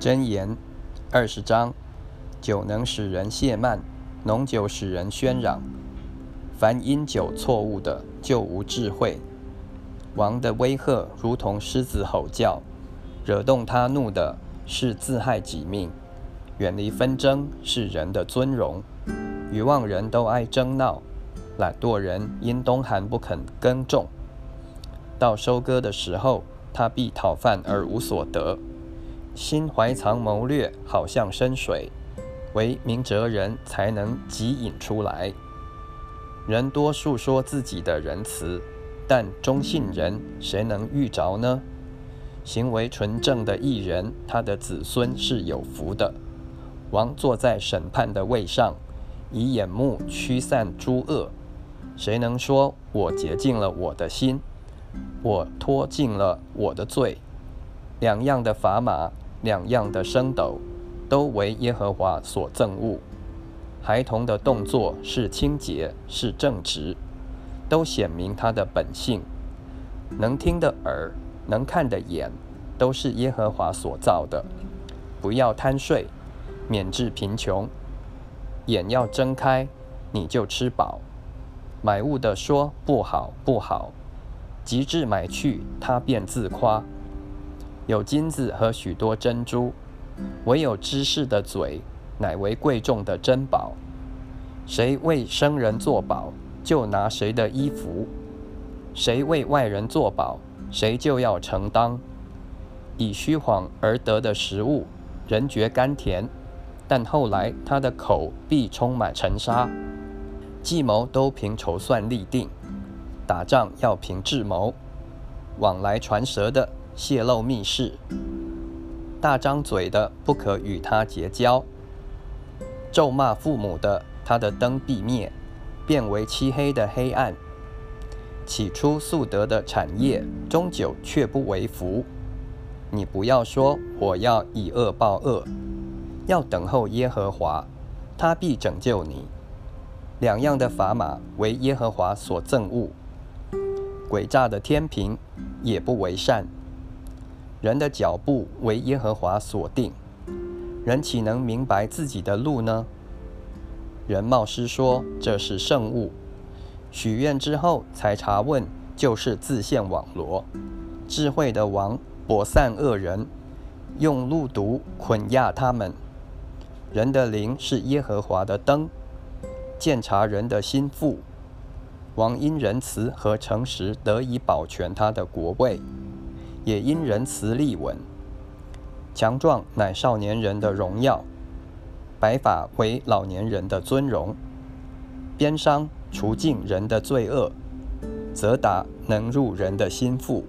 箴言二十章：酒能使人懈慢，浓酒使人喧嚷。凡因酒错误的，就无智慧。王的威吓如同狮子吼叫，惹动他怒的是自害己命。远离纷争是人的尊荣。愚妄人都爱争闹，懒惰人因冬寒不肯耕种。到收割的时候，他必讨饭而无所得。心怀藏谋略，好像深水，唯明哲人才能汲引出来。人多述说自己的仁慈，但忠信人谁能遇着呢？行为纯正的艺人，他的子孙是有福的。王坐在审判的位上，以眼目驱散诸恶。谁能说我洁净了我的心，我脱尽了我的罪？两样的砝码。两样的升斗，都为耶和华所憎恶。孩童的动作是清洁，是正直，都显明他的本性。能听的耳，能看的眼，都是耶和华所造的。不要贪睡，免致贫穷。眼要睁开，你就吃饱。买物的说不好不好，极致买去，他便自夸。有金子和许多珍珠，唯有知识的嘴，乃为贵重的珍宝。谁为生人作保，就拿谁的衣服；谁为外人作保，谁就要承担。以虚谎而得的食物，人觉甘甜，但后来他的口必充满尘沙。计谋都凭筹算立定，打仗要凭智谋。往来传舌的。泄露密事，大张嘴的不可与他结交；咒骂父母的，他的灯必灭，变为漆黑的黑暗。起初素得的产业，终究却不为福。你不要说我要以恶报恶，要等候耶和华，他必拯救你。两样的砝码为耶和华所憎恶，诡诈的天平也不为善。人的脚步为耶和华所定，人岂能明白自己的路呢？人冒失说这是圣物，许愿之后才查问，就是自陷网罗。智慧的王博散恶人，用路毒捆压他们。人的灵是耶和华的灯，鉴察人的心腹。王因仁慈和诚实得以保全他的国位。也因仁慈立稳，强壮乃少年人的荣耀，白发为老年人的尊荣。鞭伤除尽人的罪恶，责打能入人的心腹。